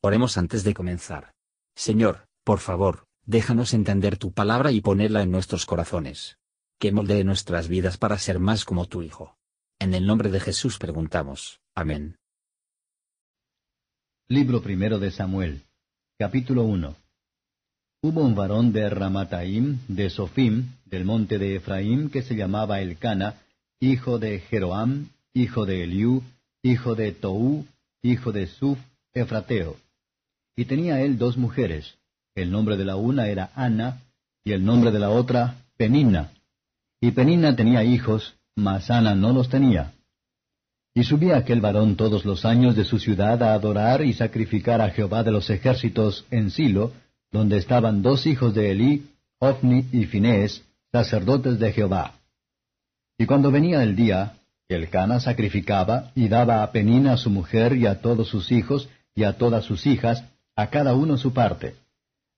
Oremos antes de comenzar. Señor, por favor, déjanos entender tu palabra y ponerla en nuestros corazones. Que moldee nuestras vidas para ser más como tu Hijo. En el nombre de Jesús preguntamos. Amén. Libro primero de Samuel, capítulo 1. Hubo un varón de Ramataim, de Sofim, del monte de Efraín, que se llamaba Elcana, hijo de Jeroam, hijo de Eliú, hijo de Tou, hijo de Suf, Efrateo. Y tenía él dos mujeres. El nombre de la una era Ana, y el nombre de la otra, Penina. Y Penina tenía hijos, mas Ana no los tenía. Y subía aquel varón todos los años de su ciudad a adorar y sacrificar a Jehová de los ejércitos en Silo, donde estaban dos hijos de Elí, Ofni y Finés, sacerdotes de Jehová. Y cuando venía el día, el Cana sacrificaba y daba a Penina a su mujer y a todos sus hijos y a todas sus hijas, a cada uno su parte.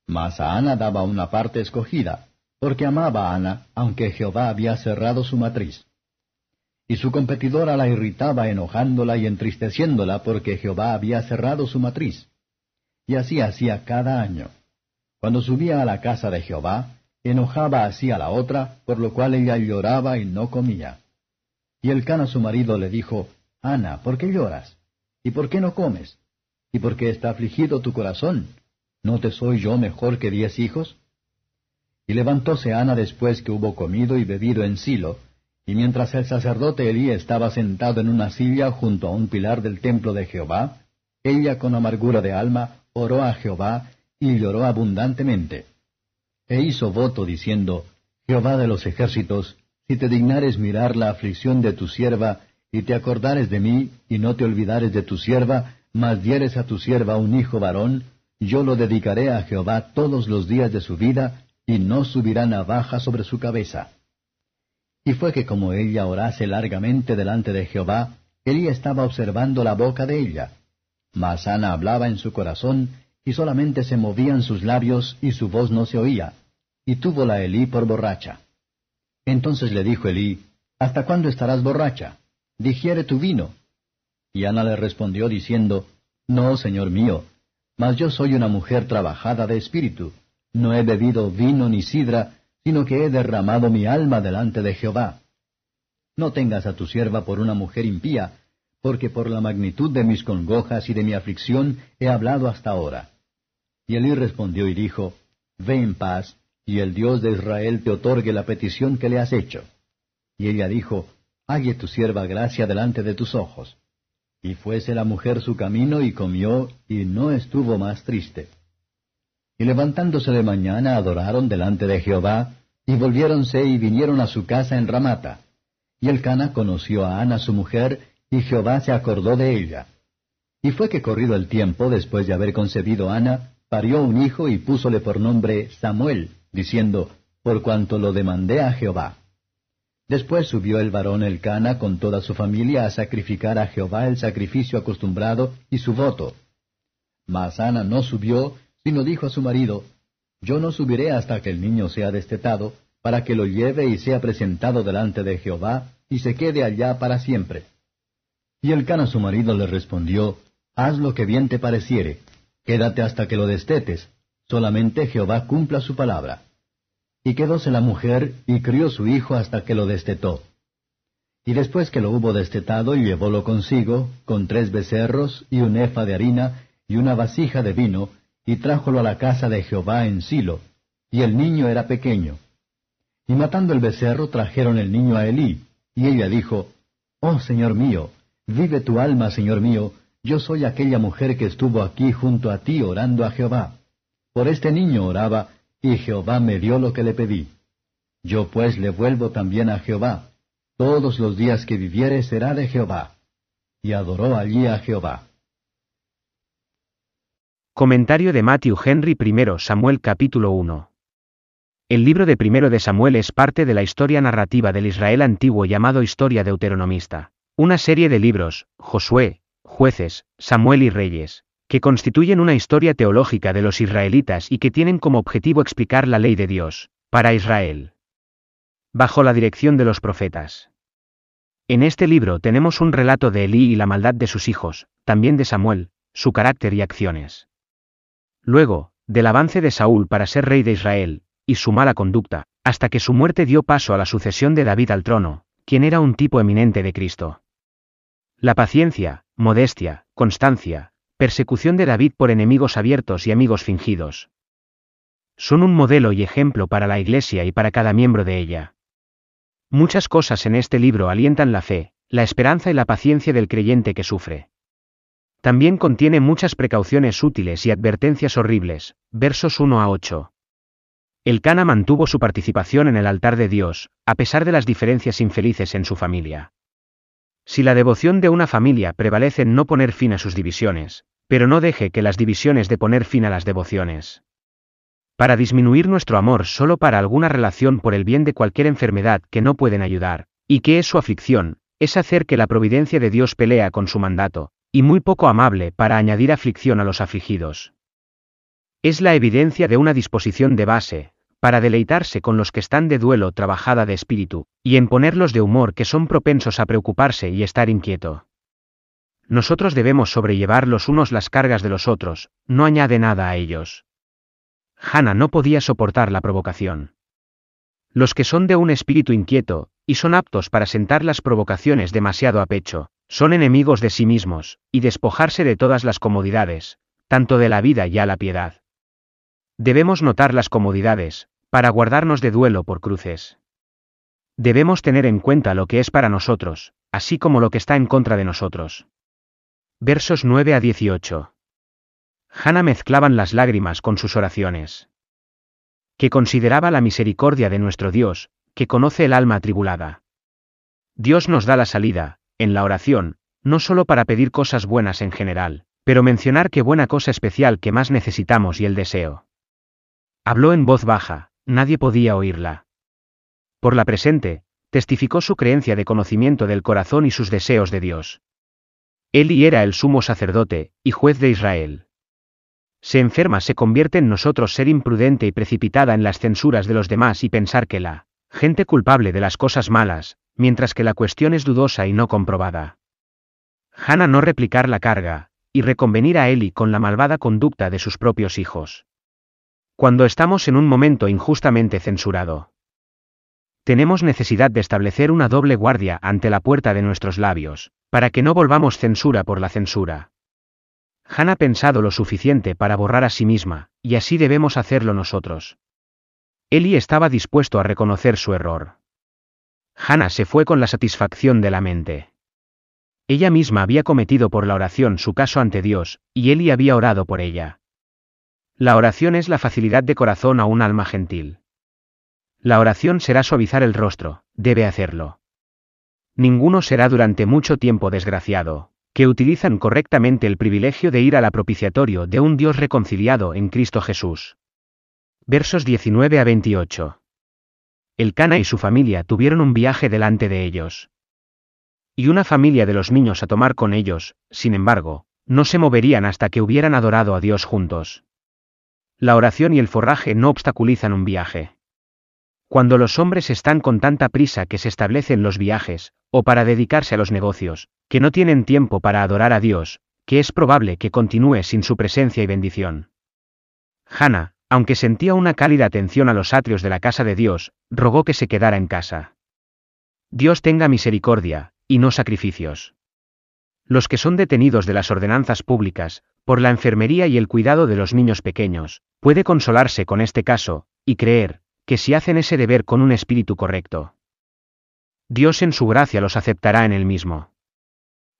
Mas a Ana daba una parte escogida, porque amaba a Ana, aunque Jehová había cerrado su matriz. Y su competidora la irritaba enojándola y entristeciéndola porque Jehová había cerrado su matriz. Y así hacía cada año. Cuando subía a la casa de Jehová, enojaba así a la otra, por lo cual ella lloraba y no comía. Y el Cana su marido le dijo, Ana, ¿por qué lloras? ¿Y por qué no comes? ¿Y por qué está afligido tu corazón? ¿No te soy yo mejor que diez hijos? Y levantóse Ana después que hubo comido y bebido en Silo, y mientras el sacerdote Elí estaba sentado en una silla junto a un pilar del templo de Jehová, ella con amargura de alma oró a Jehová y lloró abundantemente. E hizo voto diciendo, Jehová de los ejércitos, si te dignares mirar la aflicción de tu sierva, y te acordares de mí, y no te olvidares de tu sierva, mas dieres a tu sierva un hijo varón, yo lo dedicaré a Jehová todos los días de su vida, y no subirá navaja sobre su cabeza. Y fue que como ella orase largamente delante de Jehová, Elí estaba observando la boca de ella. Mas Ana hablaba en su corazón, y solamente se movían sus labios, y su voz no se oía. Y túvola Elí por borracha. Entonces le dijo Elí, ¿Hasta cuándo estarás borracha? Digiere tu vino. Y Ana le respondió diciendo, No, señor mío, mas yo soy una mujer trabajada de espíritu. No he bebido vino ni sidra, sino que he derramado mi alma delante de Jehová. No tengas a tu sierva por una mujer impía, porque por la magnitud de mis congojas y de mi aflicción he hablado hasta ahora. Y Elí respondió y dijo, Ve en paz, y el Dios de Israel te otorgue la petición que le has hecho. Y ella dijo, Halle tu sierva gracia delante de tus ojos. Y fuese la mujer su camino y comió, y no estuvo más triste. Y levantándose de mañana adoraron delante de Jehová, y volviéronse y vinieron a su casa en Ramata. Y el Cana conoció a Ana su mujer, y Jehová se acordó de ella. Y fue que corrido el tiempo, después de haber concebido Ana, parió un hijo y púsole por nombre Samuel, diciendo, Por cuanto lo demandé a Jehová. Después subió el varón Elcana con toda su familia a sacrificar a Jehová el sacrificio acostumbrado y su voto. Mas Ana no subió, sino dijo a su marido, Yo no subiré hasta que el niño sea destetado, para que lo lleve y sea presentado delante de Jehová, y se quede allá para siempre. Y Elcana su marido le respondió, Haz lo que bien te pareciere, quédate hasta que lo destetes, solamente Jehová cumpla su palabra. Y quedóse la mujer, y crió su hijo hasta que lo destetó. Y después que lo hubo destetado, llevólo consigo, con tres becerros, y un efa de harina, y una vasija de vino, y trájolo a la casa de Jehová en Silo, y el niño era pequeño. Y matando el becerro, trajeron el niño a Elí, y ella dijo, Oh Señor mío, vive tu alma, Señor mío, yo soy aquella mujer que estuvo aquí junto a ti orando a Jehová. Por este niño oraba, y Jehová me dio lo que le pedí. Yo pues le vuelvo también a Jehová. Todos los días que viviere será de Jehová. Y adoró allí a Jehová. Comentario de Matthew Henry I Samuel capítulo 1. El libro de primero de Samuel es parte de la historia narrativa del Israel antiguo llamado Historia Deuteronomista, una serie de libros, Josué, jueces, Samuel y Reyes, que constituyen una historia teológica de los israelitas y que tienen como objetivo explicar la ley de Dios, para Israel. Bajo la dirección de los profetas. En este libro tenemos un relato de Elí y la maldad de sus hijos, también de Samuel, su carácter y acciones. Luego, del avance de Saúl para ser rey de Israel, y su mala conducta, hasta que su muerte dio paso a la sucesión de David al trono, quien era un tipo eminente de Cristo. La paciencia, modestia, constancia, persecución de David por enemigos abiertos y amigos fingidos. Son un modelo y ejemplo para la Iglesia y para cada miembro de ella. Muchas cosas en este libro alientan la fe, la esperanza y la paciencia del creyente que sufre. También contiene muchas precauciones útiles y advertencias horribles, versos 1 a 8. El Cana mantuvo su participación en el altar de Dios, a pesar de las diferencias infelices en su familia. Si la devoción de una familia prevalece en no poner fin a sus divisiones, pero no deje que las divisiones de poner fin a las devociones. Para disminuir nuestro amor solo para alguna relación por el bien de cualquier enfermedad que no pueden ayudar, y que es su aflicción, es hacer que la providencia de Dios pelea con su mandato, y muy poco amable para añadir aflicción a los afligidos. Es la evidencia de una disposición de base, para deleitarse con los que están de duelo trabajada de espíritu, y en ponerlos de humor que son propensos a preocuparse y estar inquieto. Nosotros debemos sobrellevar los unos las cargas de los otros, no añade nada a ellos. Hannah no podía soportar la provocación. Los que son de un espíritu inquieto, y son aptos para sentar las provocaciones demasiado a pecho, son enemigos de sí mismos, y despojarse de todas las comodidades, tanto de la vida y a la piedad. Debemos notar las comodidades, para guardarnos de duelo por cruces. Debemos tener en cuenta lo que es para nosotros, así como lo que está en contra de nosotros. Versos 9 a 18. Hannah mezclaban las lágrimas con sus oraciones. Que consideraba la misericordia de nuestro Dios, que conoce el alma atribulada. Dios nos da la salida, en la oración, no solo para pedir cosas buenas en general, pero mencionar qué buena cosa especial que más necesitamos y el deseo. Habló en voz baja, nadie podía oírla. Por la presente, testificó su creencia de conocimiento del corazón y sus deseos de Dios. Eli era el sumo sacerdote, y juez de Israel. Se enferma se convierte en nosotros ser imprudente y precipitada en las censuras de los demás y pensar que la gente culpable de las cosas malas, mientras que la cuestión es dudosa y no comprobada. Hannah no replicar la carga, y reconvenir a Eli con la malvada conducta de sus propios hijos cuando estamos en un momento injustamente censurado. Tenemos necesidad de establecer una doble guardia ante la puerta de nuestros labios, para que no volvamos censura por la censura. Han ha pensado lo suficiente para borrar a sí misma, y así debemos hacerlo nosotros. Eli estaba dispuesto a reconocer su error. Hannah se fue con la satisfacción de la mente. Ella misma había cometido por la oración su caso ante Dios, y Eli había orado por ella. La oración es la facilidad de corazón a un alma gentil. La oración será suavizar el rostro, debe hacerlo. Ninguno será durante mucho tiempo desgraciado, que utilizan correctamente el privilegio de ir al propiciatorio de un Dios reconciliado en Cristo Jesús. Versos 19 a 28. El Cana y su familia tuvieron un viaje delante de ellos. Y una familia de los niños a tomar con ellos, sin embargo, no se moverían hasta que hubieran adorado a Dios juntos. La oración y el forraje no obstaculizan un viaje. Cuando los hombres están con tanta prisa que se establecen los viajes, o para dedicarse a los negocios, que no tienen tiempo para adorar a Dios, que es probable que continúe sin su presencia y bendición. Hannah, aunque sentía una cálida atención a los atrios de la casa de Dios, rogó que se quedara en casa. Dios tenga misericordia, y no sacrificios. Los que son detenidos de las ordenanzas públicas, por la enfermería y el cuidado de los niños pequeños, puede consolarse con este caso, y creer, que si hacen ese deber con un espíritu correcto, Dios en su gracia los aceptará en el mismo.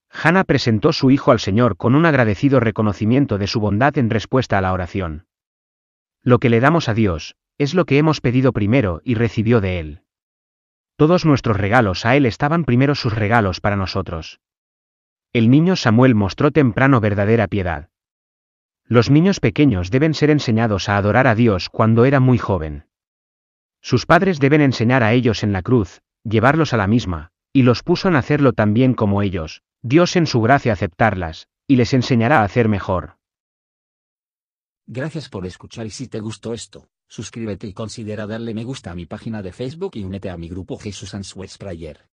Hannah presentó su hijo al Señor con un agradecido reconocimiento de su bondad en respuesta a la oración. Lo que le damos a Dios, es lo que hemos pedido primero y recibió de Él. Todos nuestros regalos a Él estaban primero sus regalos para nosotros. El niño Samuel mostró temprano verdadera piedad. Los niños pequeños deben ser enseñados a adorar a Dios cuando era muy joven. Sus padres deben enseñar a ellos en la cruz, llevarlos a la misma, y los puso en hacerlo también como ellos, Dios en su gracia aceptarlas, y les enseñará a hacer mejor. Gracias por escuchar y si te gustó esto, suscríbete y considera darle me gusta a mi página de Facebook y únete a mi grupo Jesús Answers Prayer.